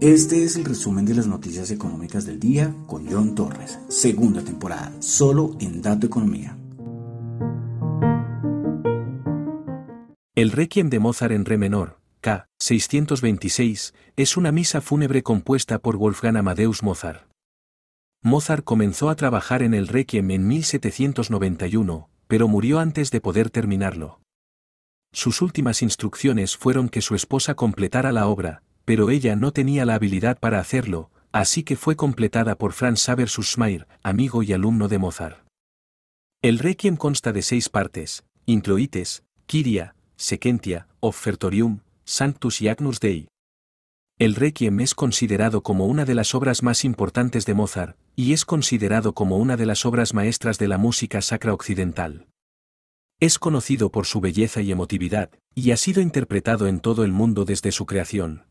Este es el resumen de las noticias económicas del día con John Torres, segunda temporada, solo en Dato Economía. El Requiem de Mozart en Re menor, K. 626, es una misa fúnebre compuesta por Wolfgang Amadeus Mozart. Mozart comenzó a trabajar en el Requiem en 1791, pero murió antes de poder terminarlo. Sus últimas instrucciones fueron que su esposa completara la obra, pero ella no tenía la habilidad para hacerlo, así que fue completada por Franz Xaver Sussmayer, amigo y alumno de Mozart. El Requiem consta de seis partes, Incloites, Kyria, Sequentia, Offertorium, Sanctus y Agnus Dei. El Requiem es considerado como una de las obras más importantes de Mozart, y es considerado como una de las obras maestras de la música sacra occidental. Es conocido por su belleza y emotividad, y ha sido interpretado en todo el mundo desde su creación.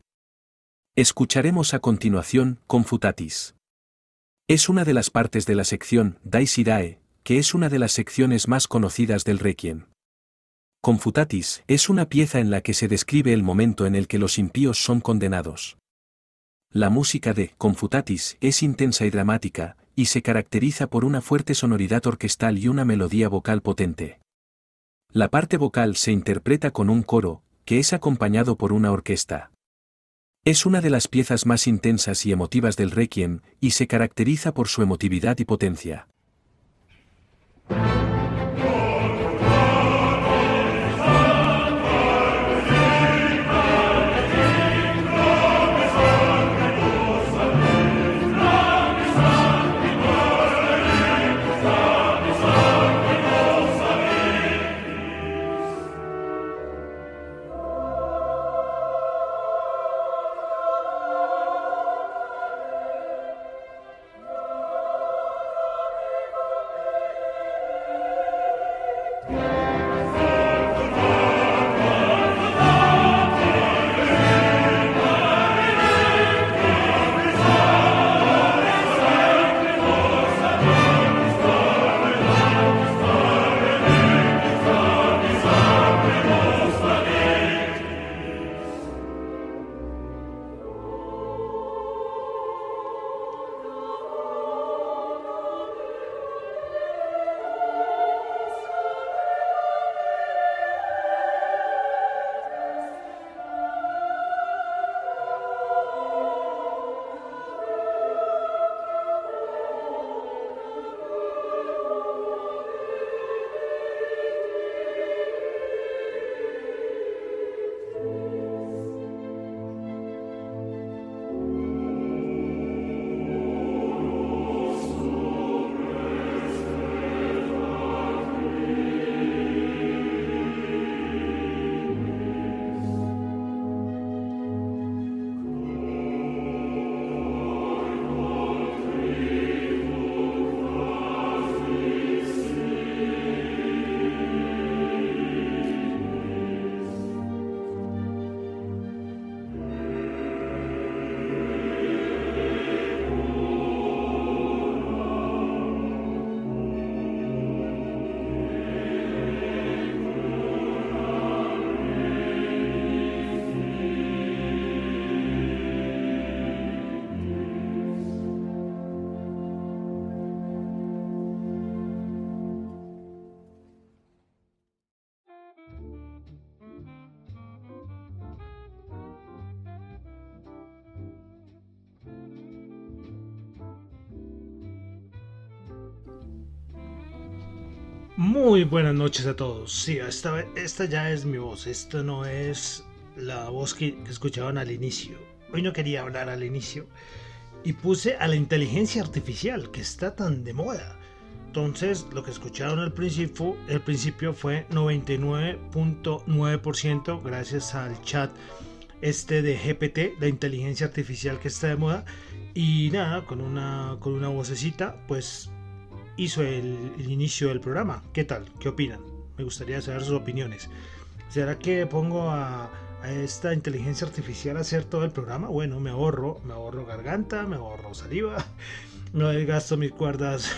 Escucharemos a continuación Confutatis. Es una de las partes de la sección Daisirae, que es una de las secciones más conocidas del Requiem. Confutatis es una pieza en la que se describe el momento en el que los impíos son condenados. La música de Confutatis es intensa y dramática, y se caracteriza por una fuerte sonoridad orquestal y una melodía vocal potente. La parte vocal se interpreta con un coro, que es acompañado por una orquesta. Es una de las piezas más intensas y emotivas del Requiem, y se caracteriza por su emotividad y potencia. Muy buenas noches a todos. Sí, esta, esta ya es mi voz. Esta no es la voz que, escuchaban al inicio. Hoy no quería hablar al inicio. Y puse a la inteligencia artificial, que está tan de moda. Entonces, lo que escucharon al principio, el principio fue 99.9% gracias al chat este de GPT, la inteligencia artificial que está de moda. Y nada, con una, con una vocecita, pues hizo el, inicio del programa. ¿Qué tal? ¿Qué opinan? Me gustaría saber sus opiniones. ¿Será que pongo a, esta inteligencia artificial a hacer todo el programa? Bueno, me ahorro, me ahorro garganta, me ahorro saliva, no gasto mis cuerdas,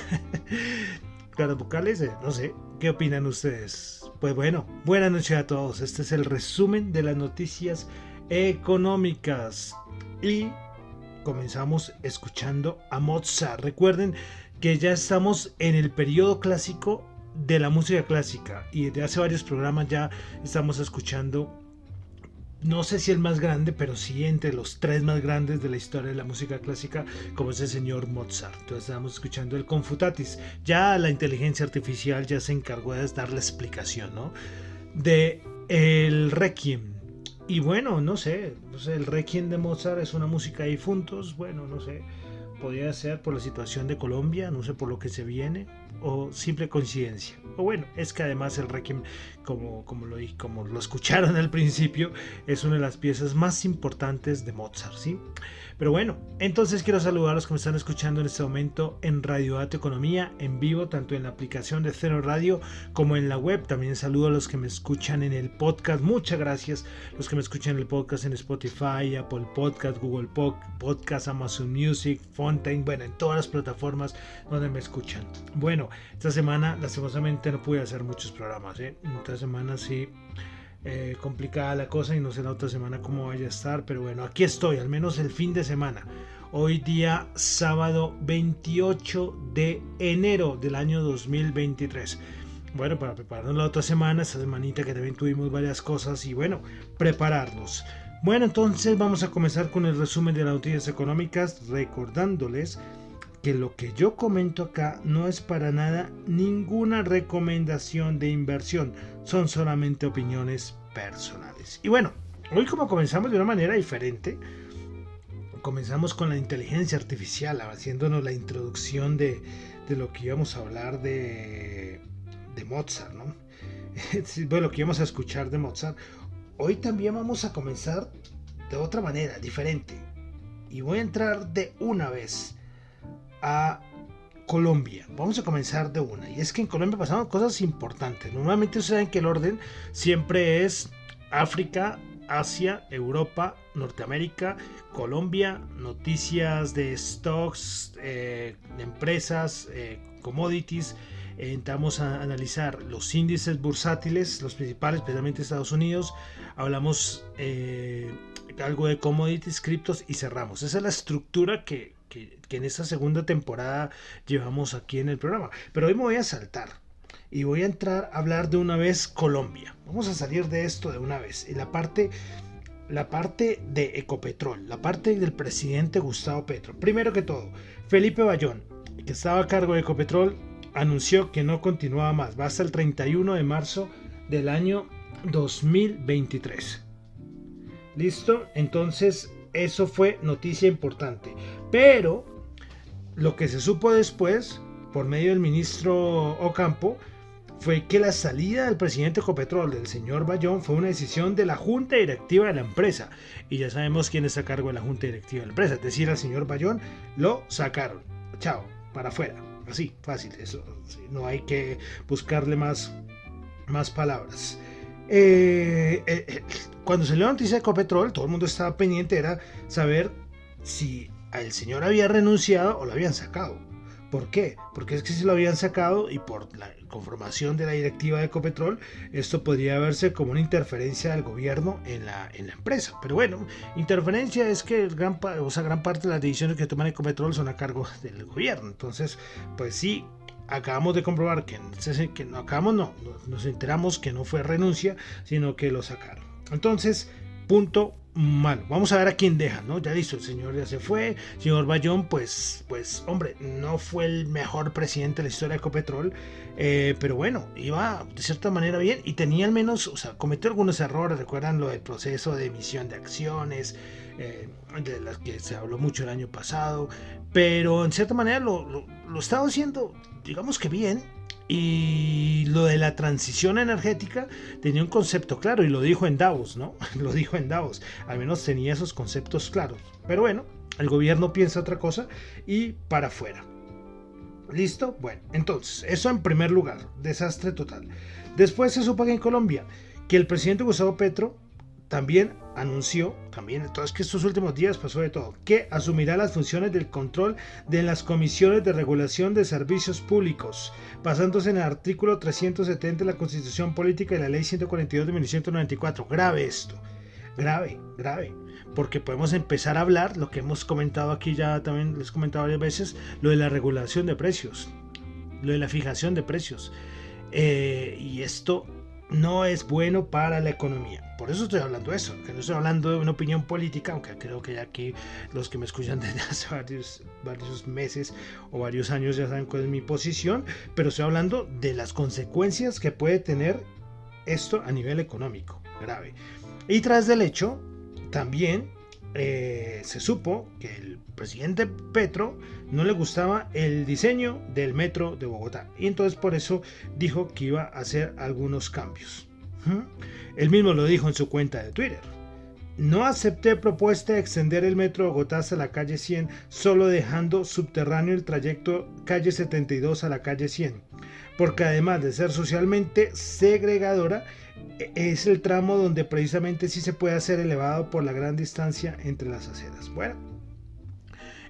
cuerdas vocales, eh, no sé. ¿Qué opinan ustedes? Pues bueno, buenas noches a todos. Este es el resumen de las noticias económicas. Y comenzamos escuchando a Mozart. Recuerden que ya estamos en el periodo clásico de la música clásica y desde hace varios programas ya estamos escuchando no sé si el más grande, pero sí entre los tres más grandes de la historia de la música clásica, como es el señor Mozart. Entonces estamos escuchando el Confutatis. Ya la inteligencia artificial ya se encargó de dar la explicación, ¿no? De el Requiem. Y bueno, no sé, el Requiem de Mozart es una música de difuntos, bueno, no sé, podría ser por la situación de Colombia, no sé por lo que se viene, o simple coincidencia. O bueno, es que además el Requiem, como, lo, como lo escucharon al principio, es una de las piezas más importantes de Mozart, ¿sí? Pero bueno, entonces quiero saludar a los que me están escuchando en este momento en Radio Dato Economía, en vivo, tanto en la aplicación de Cero Radio como en la web. También saludo a los que me escuchan en el podcast. Muchas gracias. Los que me escuchan en el podcast en Spotify, Apple Podcast, Google Podcast, Amazon Music, Fontaine, bueno, en todas las plataformas donde me escuchan. Bueno, esta semana lastimosamente no pude hacer muchos programas. ¿eh? Esta semana sí eh, complicada la cosa y no sé la otra semana cómo vaya a estar, pero bueno, aquí estoy, al menos el fin de semana. Hoy día sábado 28 de enero del año 2023. Bueno, para prepararnos la otra semana, esta semanita que también tuvimos varias cosas y bueno, prepararnos. Bueno, entonces vamos a comenzar con el resumen de las noticias económicas, recordándoles que lo que yo comento acá no es para nada ninguna recomendación de inversión, son solamente opiniones personales. Y bueno, hoy como comenzamos de una manera diferente, comenzamos con la inteligencia artificial, haciéndonos la introducción de, lo que íbamos a hablar de, de Mozart, ¿no? bueno, lo que íbamos a escuchar de Mozart. Hoy también vamos a comenzar de otra manera, diferente. Y voy a entrar de una vez a Colombia. Vamos a comenzar de una. Y es que en Colombia pasaron cosas importantes. Normalmente ustedes saben que el orden siempre es África, Asia, Europa, Norteamérica, Colombia, noticias de stocks, eh, de empresas, eh, commodities. entramos a analizar los índices bursátiles, los principales, especialmente Estados Unidos. Hablamos eh, algo de commodities, criptos y cerramos. Esa es la estructura que, que, en esta segunda temporada llevamos aquí en el programa. Pero hoy me voy a saltar y voy a entrar a hablar de una vez Colombia. Vamos a salir de esto de una vez. Y la parte, la parte de Ecopetrol, la parte del presidente Gustavo Petro. Primero que todo, Felipe Bayón, que estaba a cargo de Ecopetrol, anunció que no continuaba más. Va hasta el 31 de marzo del año 2023. ¿Listo? Entonces eso fue noticia importante. Pero lo que se supo después, por medio del ministro Ocampo, fue que la salida del presidente Copetrol, del señor Bayón, fue una decisión de la junta directiva de la empresa. Y ya sabemos quién está a cargo de la junta directiva de la empresa. Es decir, al señor Bayón lo sacaron. Chao, para afuera. Así, fácil. Eso, no hay que buscarle más, más palabras. Eh, eh, eh, cuando salió la noticia de Ecopetrol, todo el mundo estaba pendiente, era saber si el señor había renunciado o lo habían sacado. ¿Por qué? Porque es que si lo habían sacado y por la conformación de la directiva de Ecopetrol, esto podría verse como una interferencia del gobierno en la, empresa. Pero bueno, interferencia es que gran, o sea, gran parte de las decisiones que toman Ecopetrol son a cargo del gobierno. Entonces, pues sí, acabamos de comprobar que, que no acabamos, no, nos enteramos que no fue renuncia, sino que lo sacaron. Entonces, punto malo. Vamos a ver a quién deja, ¿no? Ya listo, el señor ya se fue. Señor Bayón, pues, pues, hombre, no fue el mejor presidente de la historia de Ecopetrol, eh, pero bueno, iba de cierta manera bien y tenía al menos, o sea, cometió algunos errores. Recuerdan lo del proceso de emisión de acciones, eh, de las que se habló mucho el año pasado, pero en cierta manera lo, lo, lo estaba haciendo digamos que bien. Y lo de la transición energética tenía un concepto claro y lo dijo en Davos, ¿no? Lo dijo en Davos. Al menos tenía esos conceptos claros. Pero bueno, el gobierno piensa otra cosa y para afuera. ¿Listo? Bueno, entonces, eso en primer lugar, desastre total. Después se supo que en Colombia que el presidente Gustavo Petro también anunció, también, es que estos últimos días pasó de todo, que asumirá las funciones del control de las comisiones de regulación de servicios públicos, basándose en el artículo 370 de la Constitución Política y la Ley 142 de 1994. Grave esto, grave, grave, porque podemos empezar a hablar, lo que hemos comentado aquí ya también les he comentado varias veces, lo de la regulación de precios, lo de la fijación de precios. Eh, y esto no es bueno para la economía. Por eso estoy hablando de eso, no estoy hablando de una opinión política, aunque creo que ya aquí los que me escuchan desde hace varios, varios meses o varios años ya saben cuál es mi posición, pero estoy hablando de las consecuencias que puede tener esto a nivel económico, grave. Y tras del hecho, también eh, se supo que el presidente Petro no le gustaba el diseño del metro de Bogotá y entonces por eso dijo que iba a hacer algunos cambios. Él mismo lo dijo en su cuenta de Twitter. No acepté propuesta de extender el metro de Bogotá hasta la calle 100, solo dejando subterráneo el trayecto calle 72 a la calle 100, porque además de ser socialmente segregadora, es el tramo donde precisamente sí se puede hacer elevado por la gran distancia entre las aceras. Bueno,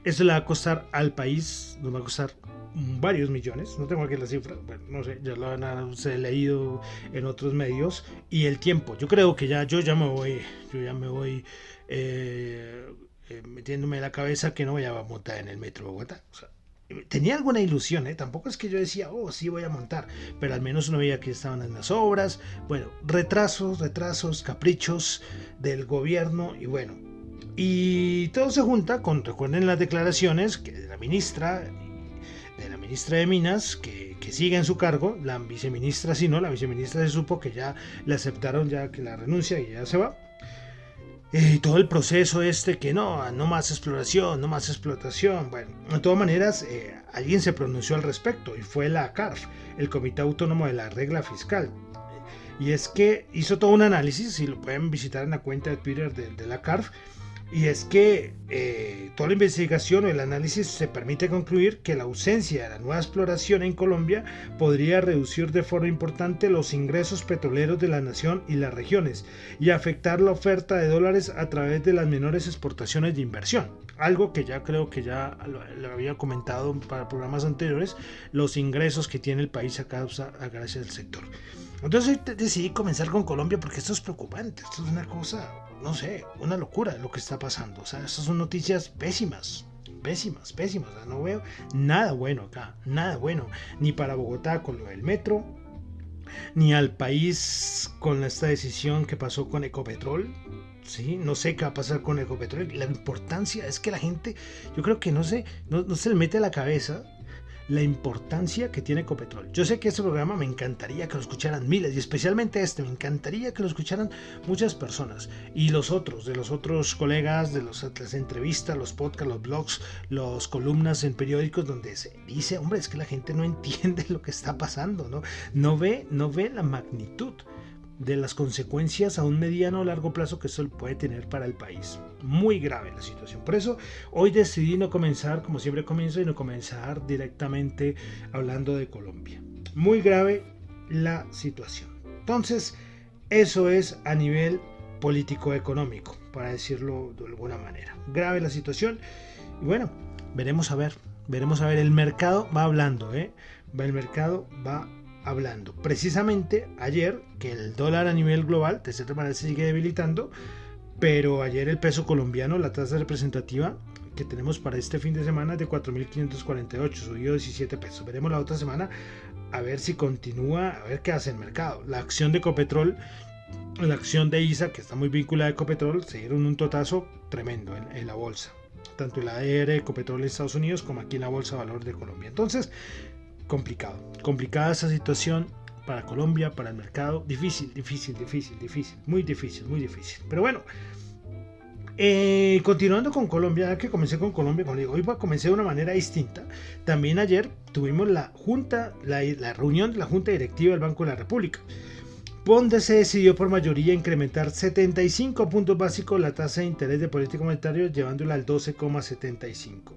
eso le va a costar al país, nos va a costar varios millones, no tengo aquí la cifra, bueno, no sé, ya lo han se leído en otros medios, y el tiempo, yo creo que ya, yo ya me voy, yo ya me voy eh, eh, metiéndome en la cabeza que no voy a montar en el metro Bogotá, o sea, tenía alguna ilusión, ¿eh? tampoco es que yo decía, oh, sí voy a montar, pero al menos uno veía que estaban en las obras, bueno, retrasos, retrasos, caprichos del gobierno y bueno, y todo se junta con, recuerden las declaraciones que de la ministra, de la ministra de Minas, que, que sigue en su cargo, la viceministra sí, ¿no? La viceministra se supo que ya le aceptaron ya que la renuncia y ya se va y todo el proceso este que no, no más exploración, no más explotación. Bueno, de todas maneras, eh, alguien se pronunció al respecto y fue la CARF, el Comité Autónomo de la Regla Fiscal. Y es que hizo todo un análisis, y lo pueden visitar en la cuenta de Twitter de, de la CARF, y es que eh, toda la investigación o el análisis se permite concluir que la ausencia de la nueva exploración en Colombia podría reducir de forma importante los ingresos petroleros de la nación y las regiones y afectar la oferta de dólares a través de las menores exportaciones de inversión. Algo que ya creo que ya lo, había comentado para programas anteriores, los ingresos que tiene el país a causa a gracias al sector. Entonces decidí comenzar con Colombia porque esto es preocupante, esto es una cosa no sé, una locura lo que está pasando. O sea, estas son noticias pésimas, pésimas, pésimas. no veo nada bueno acá, nada bueno. Ni para Bogotá con lo del metro, ni al país con esta decisión que pasó con Ecopetrol. Sí, no sé qué va a pasar con Ecopetrol. La importancia es que la gente, yo creo que no sé, no, no se le mete a la cabeza la importancia que tiene Ecopetrol. Yo sé que este programa me encantaría que lo escucharan miles y especialmente este, me encantaría que lo escucharan muchas personas y los otros, de los otros colegas, de los, las entrevistas, los podcasts, los blogs, las columnas en periódicos donde se dice, hombre, es que la gente no entiende lo que está pasando, ¿no? No ve, no ve la magnitud de las consecuencias a un mediano o largo plazo que eso puede tener para el país. Muy grave la situación. Por eso hoy decidí no comenzar como siempre comienzo y no comenzar directamente hablando de Colombia. Muy grave la situación. Entonces, eso es a nivel político-económico, para decirlo de alguna manera. Grave la situación. Y bueno, veremos a ver. Veremos a ver. El mercado va hablando, ¿eh? El mercado va hablando. Precisamente ayer, que el dólar a nivel global de cierta manera se sigue debilitando, pero ayer el peso colombiano, la tasa representativa que tenemos para este fin de semana es de 4.548, subió 17 pesos. Veremos la otra semana a ver si continúa, a ver qué hace el mercado. La acción de Ecopetrol, la acción de ISA, que está muy vinculada a Ecopetrol, se dieron un totazo tremendo en, la bolsa tanto en la AR Ecopetrol en Estados Unidos como aquí en la Bolsa Valor de Colombia. Entonces, complicado. Complicada esa situación para Colombia, para el mercado. Difícil, difícil, difícil, difícil. Muy difícil, muy difícil. Pero bueno, eh, continuando con Colombia, que comencé con Colombia, como digo, hoy comencé de una manera distinta. También ayer tuvimos la junta, la, la reunión de la Junta Directiva del Banco de la República donde se decidió por mayoría incrementar 75 puntos básicos la tasa de interés de político monetario llevándola al 12,75.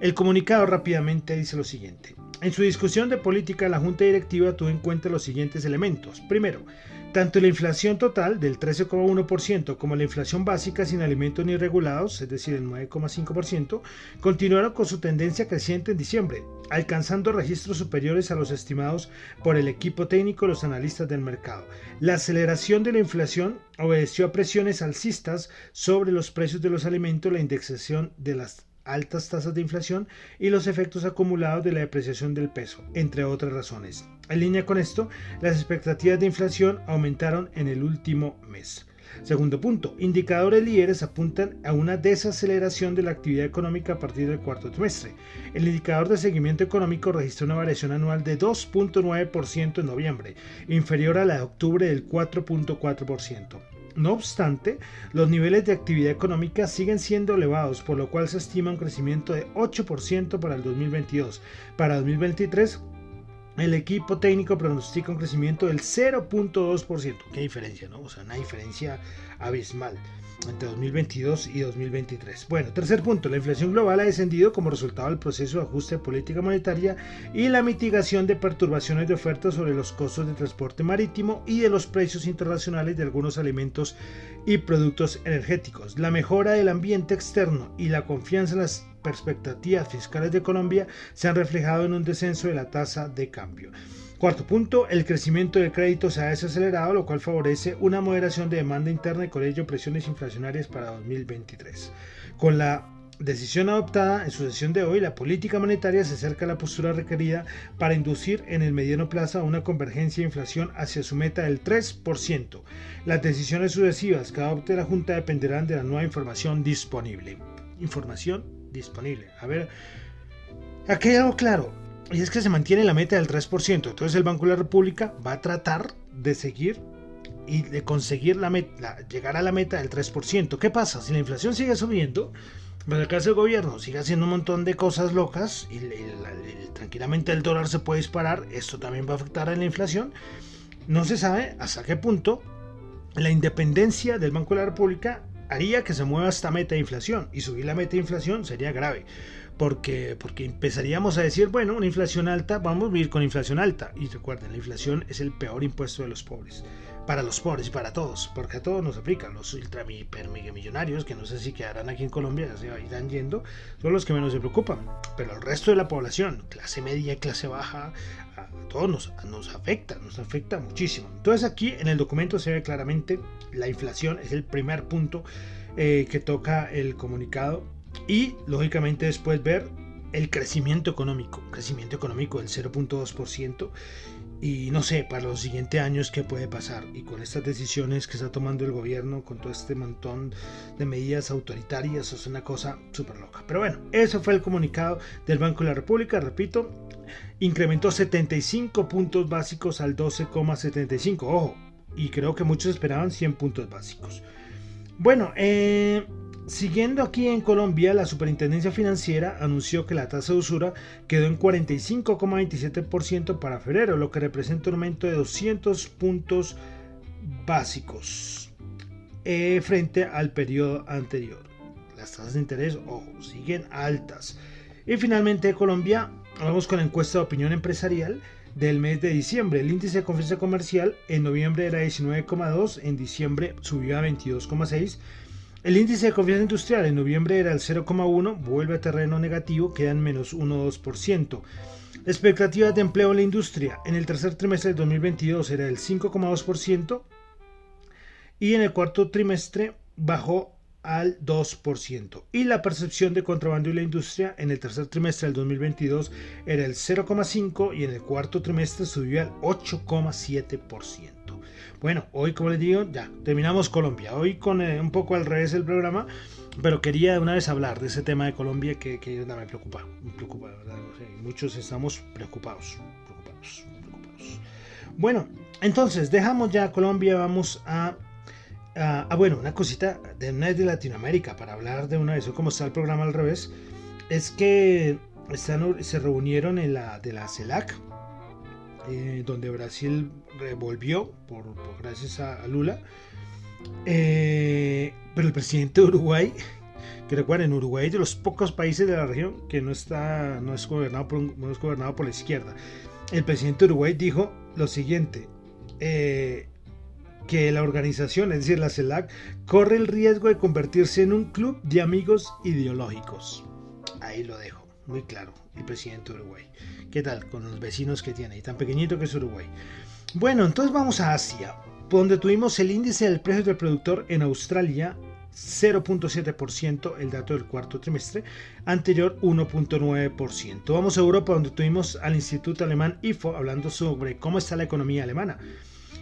El comunicado rápidamente dice lo siguiente. En su discusión de política, la Junta Directiva tuvo en cuenta los siguientes elementos. Primero, tanto la inflación total del 13,1% como la inflación básica sin alimentos ni regulados, es decir, el 9,5%, continuaron con su tendencia creciente en diciembre, alcanzando registros superiores a los estimados por el equipo técnico y los analistas del mercado. La aceleración de la inflación obedeció a presiones alcistas sobre los precios de los alimentos, la indexación de las altas tasas de inflación y los efectos acumulados de la depreciación del peso, entre otras razones. En línea con esto, las expectativas de inflación aumentaron en el último mes. Segundo punto, indicadores líderes apuntan a una desaceleración de la actividad económica a partir del cuarto trimestre. El indicador de seguimiento económico registró una variación anual de 2.9% en noviembre, inferior a la de octubre del 4.4%. No obstante, los niveles de actividad económica siguen siendo elevados, por lo cual se estima un crecimiento de 8% para el 2022. Para 2023, el equipo técnico pronostica un crecimiento del 0.2%. Qué diferencia, ¿no? O sea, una diferencia abismal entre 2022 y 2023. Bueno, tercer punto, la inflación global ha descendido como resultado del proceso de ajuste de política monetaria y la mitigación de perturbaciones de oferta sobre los costos de transporte marítimo y de los precios internacionales de algunos alimentos y productos energéticos. La mejora del ambiente externo y la confianza en las perspectivas fiscales de Colombia se han reflejado en un descenso de la tasa de cambio. Cuarto punto, el crecimiento del crédito se ha desacelerado, lo cual favorece una moderación de demanda interna y con ello presiones inflacionarias para 2023. Con la decisión adoptada en su sesión de hoy, la política monetaria se acerca a la postura requerida para inducir en el mediano plazo una convergencia de inflación hacia su meta del 3%. Las decisiones sucesivas que adopte la Junta dependerán de la nueva información disponible. Información disponible. A ver, hay algo claro y es que se mantiene la meta del 3%. Entonces el Banco de la República va a tratar de seguir y de conseguir la meta, llegar a la meta del 3%. ¿Qué pasa? Si la inflación sigue subiendo, pues acá el gobierno sigue haciendo un montón de cosas locas y tranquilamente el dólar se puede disparar, esto también va a afectar a la inflación. No se sabe hasta qué punto la independencia del Banco de la República haría que se mueva esta meta de inflación y subir la meta de inflación sería grave porque, porque empezaríamos a decir, bueno, una inflación alta, vamos a vivir con inflación alta. Y recuerden, la inflación es el peor impuesto de los pobres. Para los pobres y para todos, porque a todos nos aplica. Los ultra millonarios, que no sé si quedarán aquí en Colombia, ya se irán yendo, son los que menos se preocupan. Pero el resto de la población, clase media, clase baja, a todos nos, nos afecta, nos afecta muchísimo. Entonces aquí en el documento se ve claramente la inflación, es el primer punto eh, que toca el comunicado y lógicamente después ver el crecimiento económico, crecimiento económico del 0.2% y no sé, para los siguientes años qué puede pasar y con estas decisiones que está tomando el gobierno, con todo este montón de medidas autoritarias, es una cosa súper loca. Pero bueno, eso fue el comunicado del Banco de la República, repito, incrementó 75 puntos básicos al 12,75, ojo, y creo que muchos esperaban 100 puntos básicos. Bueno, eh, Siguiendo aquí en Colombia, la Superintendencia Financiera anunció que la tasa de usura quedó en 45,27% para febrero, lo que representa un aumento de 200 puntos básicos eh, frente al periodo anterior. Las tasas de interés, ojo, siguen altas. Y finalmente, Colombia, vamos con la encuesta de opinión empresarial del mes de diciembre. El índice de confianza comercial en noviembre era 19,2, en diciembre subió a 22,6 el índice de confianza industrial en noviembre era el 0,1, vuelve a terreno negativo, quedan menos 1,2%. Expectativas de empleo en la industria en el tercer trimestre de 2022 era el 5,2% y en el cuarto trimestre bajó al 2%. Y la percepción de contrabando y la industria en el tercer trimestre del 2022 era el 0,5% y en el cuarto trimestre subió al 8,7%. Bueno, hoy como les digo, ya terminamos Colombia. Hoy con eh, un poco al revés el programa, pero quería de una vez hablar de ese tema de Colombia que, que me preocupa. Me preocupa, ¿verdad? muchos estamos preocupados, preocupados, preocupados. Bueno, entonces dejamos ya Colombia, vamos a Ah, bueno, una cosita de una de Latinoamérica para hablar de una vez, como está el programa al revés, es que están, se reunieron en la de la CELAC, eh, donde Brasil revolvió por, gracias a, Lula. Eh, pero el presidente de Uruguay Que recuerden, Uruguay de los pocos países de la región que no, está, no, es, gobernado por, no es gobernado por la izquierda. El presidente de Uruguay dijo lo siguiente, eh, que la organización, es decir, la CELAC, corre el riesgo de convertirse en un club de amigos ideológicos. Ahí lo dejo, muy claro, el presidente de Uruguay. ¿Qué tal con los vecinos que tiene? Y tan pequeñito que es Uruguay. Bueno, entonces vamos a Asia, donde tuvimos el índice del precio del productor en Australia 0.7% el dato del cuarto trimestre, anterior 1.9%. Vamos a Europa donde tuvimos al Instituto Alemán IFO hablando sobre cómo está la economía alemana.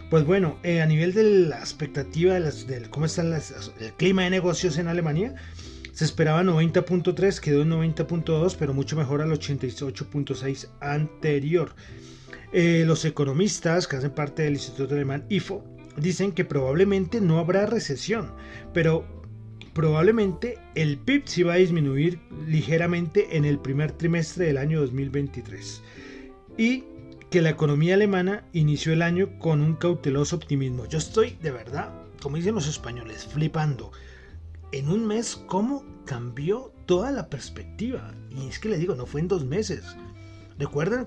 Pues bueno, eh, a nivel de la expectativa de, cómo está el clima de negocios en Alemania, se esperaba 90.3, quedó en 90.2, pero mucho mejor al 88.6 anterior. Eh, los economistas que hacen parte del Instituto Alemán IFO dicen que probablemente no habrá recesión, pero probablemente el PIB sí va a disminuir ligeramente en el primer trimestre del año 2023. Y que la economía alemana inició el año con un cauteloso optimismo. Yo estoy de verdad, como dicen los españoles, flipando. En un mes, ¿cómo cambió toda la perspectiva? Y es que le digo, no fue en dos meses. Recuerden,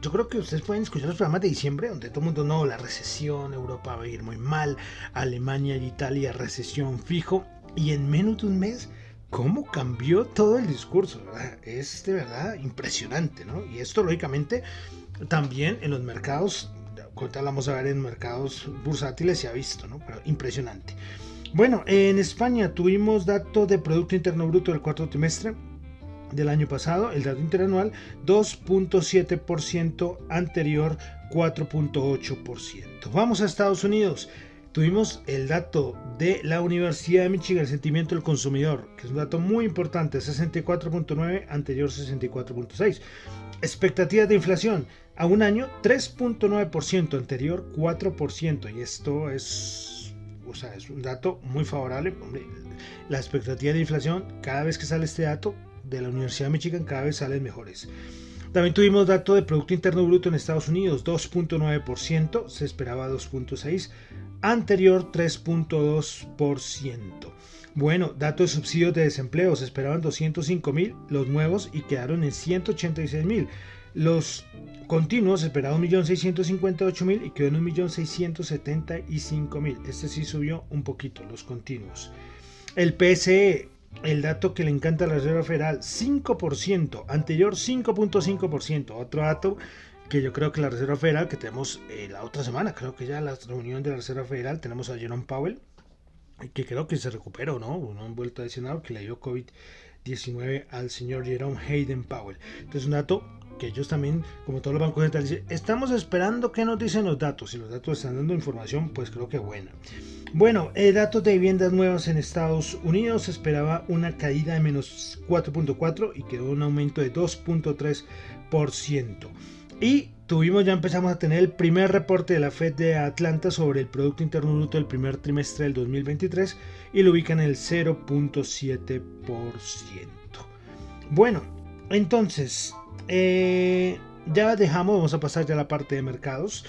yo creo que ustedes pueden escuchar los programas de diciembre donde todo el mundo, no, la recesión, Europa va a ir muy mal, Alemania y Italia, recesión fijo. Y en menos de un mes, ¿cómo cambió todo el discurso? Es de verdad impresionante, ¿no? Y esto, lógicamente, también en los mercados, ahorita vamos a ver en mercados bursátiles se ha visto, ¿no? Pero impresionante. Bueno, en España tuvimos dato de Producto Interno Bruto del cuarto trimestre del año pasado, el dato interanual 2.7%, anterior 4.8%. Vamos a Estados Unidos. Tuvimos el dato de la Universidad de Michigan, el sentimiento del consumidor, que es un dato muy importante, 64.9, anterior 64.6. Expectativas de inflación a un año 3.9%, anterior 4%, y esto es, o sea, es un dato muy favorable. La expectativa de inflación, cada vez que sale este dato de la Universidad de Michigan, cada vez salen mejores. También tuvimos dato de Producto Interno Bruto en Estados Unidos, 2.9%, se esperaba 2.6% anterior 3.2%. Bueno, datos de subsidios de desempleo, se esperaban 205 mil los nuevos y quedaron en 186 mil. Los continuos esperaban 1.658.000 y quedó en 1.675.000. Este sí subió un poquito, los continuos. El PSE, el dato que le encanta a la Reserva Federal, 5%, anterior 5.5%. Otro dato que yo creo que la Reserva Federal, que tenemos eh, la otra semana, creo que ya la reunión de la Reserva Federal, tenemos a Jerome Powell, que creo que se recuperó, ¿no? Uno han vuelto a decir que le dio COVID-19 al señor Jerome Hayden Powell. Entonces, un dato que ellos también, como todos los bancos centrales, dicen, estamos esperando que nos dicen los datos. Si los datos están dando información, pues creo que buena. Bueno, eh, datos de viviendas nuevas en Estados Unidos. Se esperaba una caída de menos 4.4 y quedó un aumento de 2.3%. Y tuvimos, ya empezamos a tener el primer reporte de la Fed de Atlanta sobre el Producto Interno Bruto del primer trimestre del 2023 y lo ubican en el 0.7%. Bueno, entonces, eh, ya dejamos, vamos a pasar ya a la parte de mercados.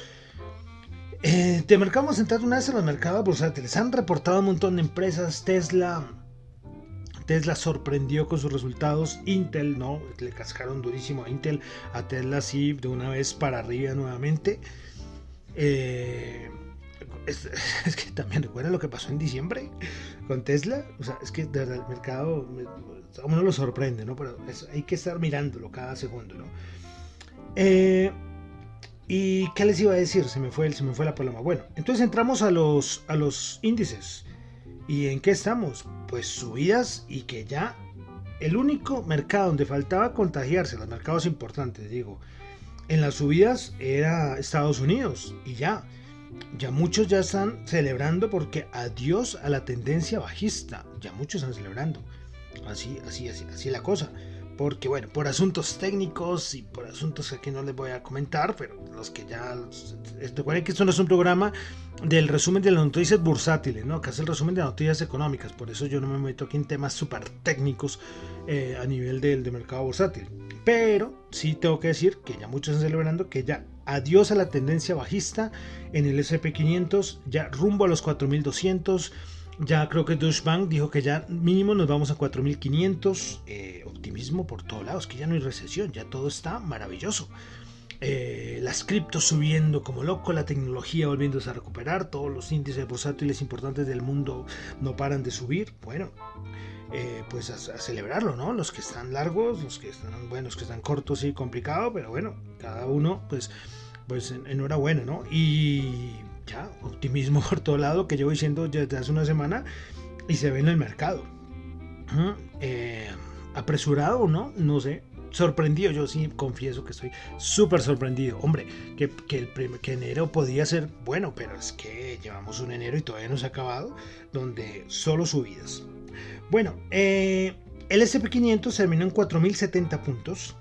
Eh, de mercado vamos a entrar una vez en los mercados bursátiles. Han reportado un montón de empresas, Tesla, Tesla sorprendió con sus resultados. Intel no, le cascaron durísimo a Intel. A Tesla sí, de una vez para arriba nuevamente. Eh, es, que también recuerda lo que pasó en diciembre con Tesla. O sea, es que desde el mercado a uno lo sorprende, ¿no? Pero hay que estar mirándolo cada segundo, ¿no? Eh, ¿Y qué les iba a decir? Se me fue, se me fue la paloma. Bueno, entonces entramos a los, a los índices. ¿Y en qué estamos? Pues subidas y que ya el único mercado donde faltaba contagiarse, los mercados importantes, digo, en las subidas era Estados Unidos y ya, ya muchos ya están celebrando porque adiós a la tendencia bajista, ya muchos están celebrando. Así, así, así, así la cosa porque bueno, por asuntos técnicos y por asuntos que aquí no les voy a comentar, pero los que ya... Recuerden que esto no es un programa del resumen de las noticias bursátiles, ¿no? Que es el resumen de noticias económicas, por eso yo no me meto aquí en temas súper técnicos eh, a nivel del de mercado bursátil. Pero sí tengo que decir que ya muchos están celebrando que ya adiós a la tendencia bajista en el SP500, ya rumbo a los 4200 Ya creo que Deutsche Bank dijo que ya mínimo nos vamos a 4.500. Eh, optimismo por todos lados, que ya no hay recesión, ya todo está maravilloso. Eh, las criptos subiendo como loco, la tecnología volviéndose a recuperar, todos los índices bursátiles importantes del mundo no paran de subir. Bueno, eh, pues a, celebrarlo, ¿no? Los que están largos, los que están buenos, que están cortos y complicado, pero bueno, cada uno, pues, pues enhorabuena, ¿no? Y ya, optimismo por todo lado que llevo diciendo desde hace una semana y se ve en el mercado. Eh, apresurado, ¿no? No sé, sorprendido. Yo sí confieso que estoy súper sorprendido. Hombre, que, el que enero podía ser bueno, pero es que llevamos un enero y todavía no se ha acabado, donde solo subidas. Bueno, eh, el SP500 terminó en 4.070 puntos.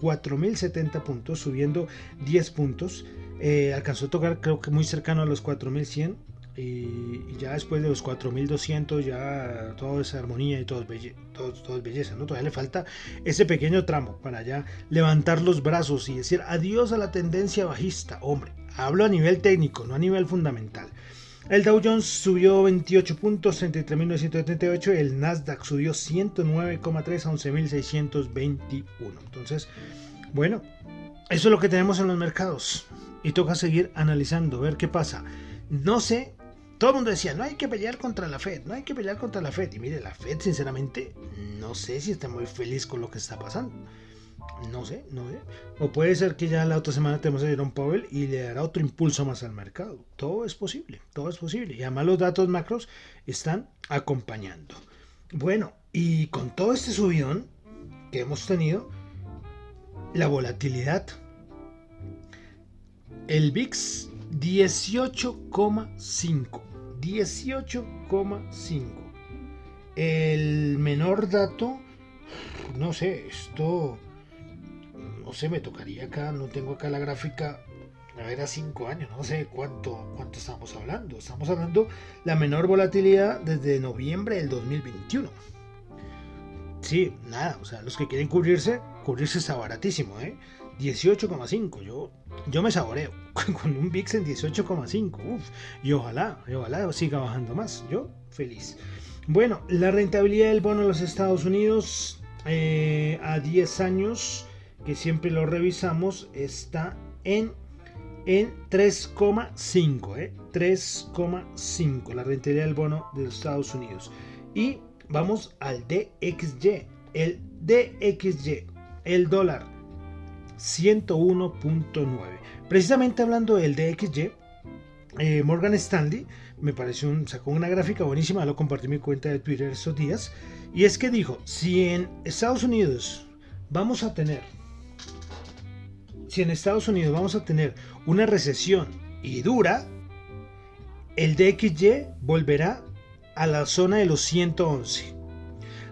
4.070 puntos, subiendo 10 puntos. Eh, alcanzó a tocar creo que muy cercano a los 4100 y, ya después de los 4200 ya todo es armonía y todo es, belleza, ¿no? Todavía le falta ese pequeño tramo para ya levantar los brazos y decir adiós a la tendencia bajista. Hombre, hablo a nivel técnico, no a nivel fundamental. El Dow Jones subió 28 puntos, 33.978. El Nasdaq subió 109,3 a 11.621. Entonces, bueno, eso es lo que tenemos en los mercados y toca seguir analizando, ver qué pasa. No sé, todo el mundo decía, no hay que pelear contra la Fed, no hay que pelear contra la Fed. Y mire, la Fed, sinceramente, no sé si está muy feliz con lo que está pasando. No sé, no sé. O puede ser que ya la otra semana tenemos a Jerome Powell y le dará otro impulso más al mercado. Todo es posible, todo es posible. Y además los datos macros están acompañando. Bueno, y con todo este subidón que hemos tenido, la volatilidad el VIX 18,5. 18,5. El menor dato, no sé, esto, no sé, me tocaría acá, no tengo acá la gráfica, a ver, a 5 años, no sé cuánto, cuánto estamos hablando. Estamos hablando la menor volatilidad desde noviembre del 2021. Sí, nada, o sea, los que quieren cubrirse, cubrirse está baratísimo, ¿eh? 18,5. Yo, yo me saboreo con un VIX en 18,5. Y ojalá, y ojalá siga bajando más. Yo feliz. Bueno, la rentabilidad del bono de los Estados Unidos eh, a 10 años, que siempre lo revisamos, está en, en 3,5. Eh, 3,5 la rentabilidad del bono de los Estados Unidos. Y vamos al DXY. El DXY, el dólar 101.9. Precisamente hablando del DXY, eh, Morgan Stanley me pareció un, sacó una gráfica buenísima, lo compartí en mi cuenta de Twitter estos días, y es que dijo, si en Estados Unidos vamos a tener, si en Estados Unidos vamos a tener una recesión y dura, el DXY volverá a la zona de los 111.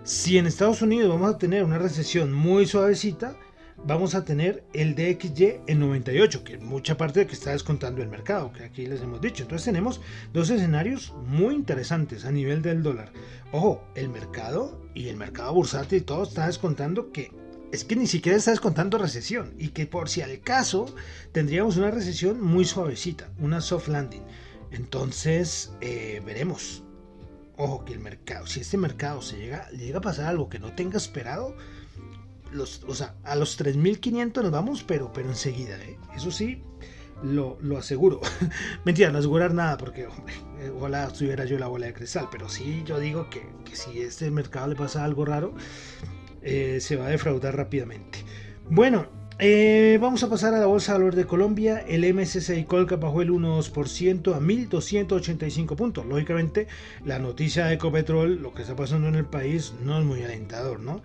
Si en Estados Unidos vamos a tener una recesión muy suavecita, vamos a tener el DXY en 98, que es mucha parte de que está descontando el mercado, que aquí les hemos dicho. Entonces tenemos dos escenarios muy interesantes a nivel del dólar. Ojo, el mercado y el mercado bursátil todo está descontando que es que ni siquiera está descontando recesión y que por si al caso tendríamos una recesión muy suavecita, una soft landing. Entonces eh, veremos. Ojo que el mercado, si este mercado se llega, llega a pasar algo que no tenga esperado, o sea, a los 3.500 nos vamos, pero, pero enseguida, ¿eh? Eso sí, lo, aseguro. Mentira, no asegurar nada, porque, hombre, eh, ojalá estuviera yo la bola de cristal, pero sí, yo digo que, si a este mercado le pasa algo raro, eh, se va a defraudar rápidamente. Bueno, vamos a pasar a la Bolsa de Valores de Colombia. El MSCI Colca bajó el 1% a 1.285 puntos. Lógicamente, la noticia de Ecopetrol, lo que está pasando en el país, no es muy alentador, ¿no?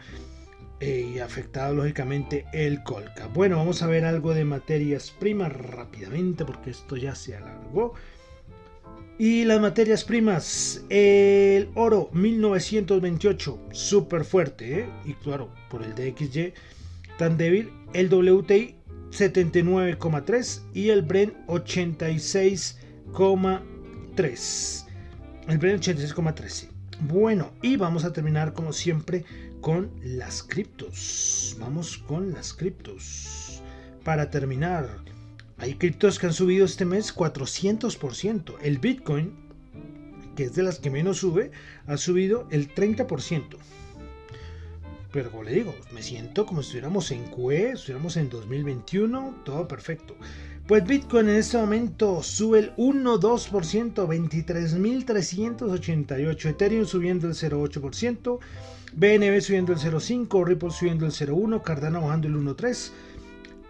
Eh, y afectado lógicamente el colca. Bueno, vamos a ver algo de materias primas rápidamente porque esto ya se alargó. Y las materias primas, el oro 1928, súper fuerte, y claro, por el DXY tan débil, el WTI 79,3 y el Bren 86,3. El Bren 86,3. Bueno, y vamos a terminar como siempre con las criptos. Vamos con las criptos. Para terminar, hay criptos que han subido este mes 400%. El Bitcoin, que es de las que menos sube, ha subido el 30%. Pero como le digo, me siento como si estuviéramos en QE, estuviéramos en 2021, todo perfecto. Pues Bitcoin en este momento sube el 1,2%, 23.388. Ethereum subiendo el 0,8%. BNB subiendo el 0,5%. Ripple subiendo el 0,1%. Cardano bajando el 1,3%.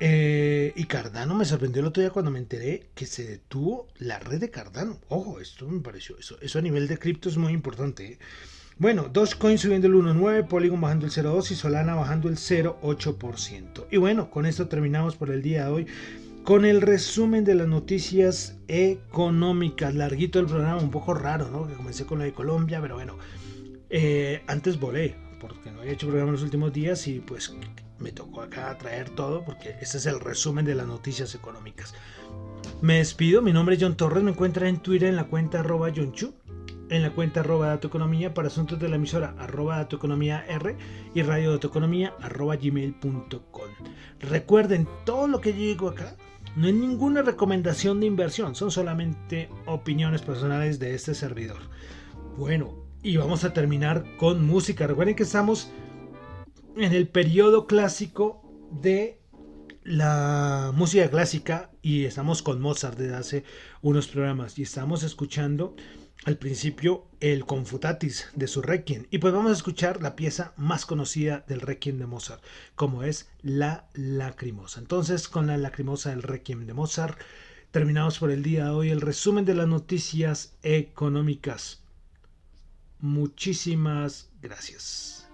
Eh, y Cardano me sorprendió el otro día cuando me enteré que se detuvo la red de Cardano. Ojo, esto me pareció. Eso, eso a nivel de cripto es muy importante. ¿eh? Bueno, Dogecoin subiendo el 1,9%, Polygon bajando el 0,2% y Solana bajando el 0,8%. Y bueno, con esto terminamos por el día de hoy con el resumen de las noticias económicas. Larguito el programa, un poco raro, ¿no? Que comencé con lo de Colombia, pero bueno. Eh, antes volé, porque no había hecho programa en los últimos días y pues me tocó acá traer todo, porque este es el resumen de las noticias económicas. Me despido, mi nombre es John Torres, me encuentra en Twitter en la cuenta arroba John en la cuenta arroba datoeconomía para asuntos de la emisora arroba datoeconomía R y radio datoeconomía arroba gmail.com. Recuerden, todo lo que yo digo acá no es ninguna recomendación de inversión, son solamente opiniones personales de este servidor. Bueno, y vamos a terminar con música. Recuerden que estamos en el periodo clásico de la música clásica y estamos con Mozart desde hace unos programas y estamos escuchando al principio el Confutatis de su Requiem. Y pues vamos a escuchar la pieza más conocida del Requiem de Mozart, como es La Lacrimosa. Entonces, con la Lacrimosa del Requiem de Mozart, terminamos por el día de hoy el resumen de las noticias económicas. Muchísimas gracias.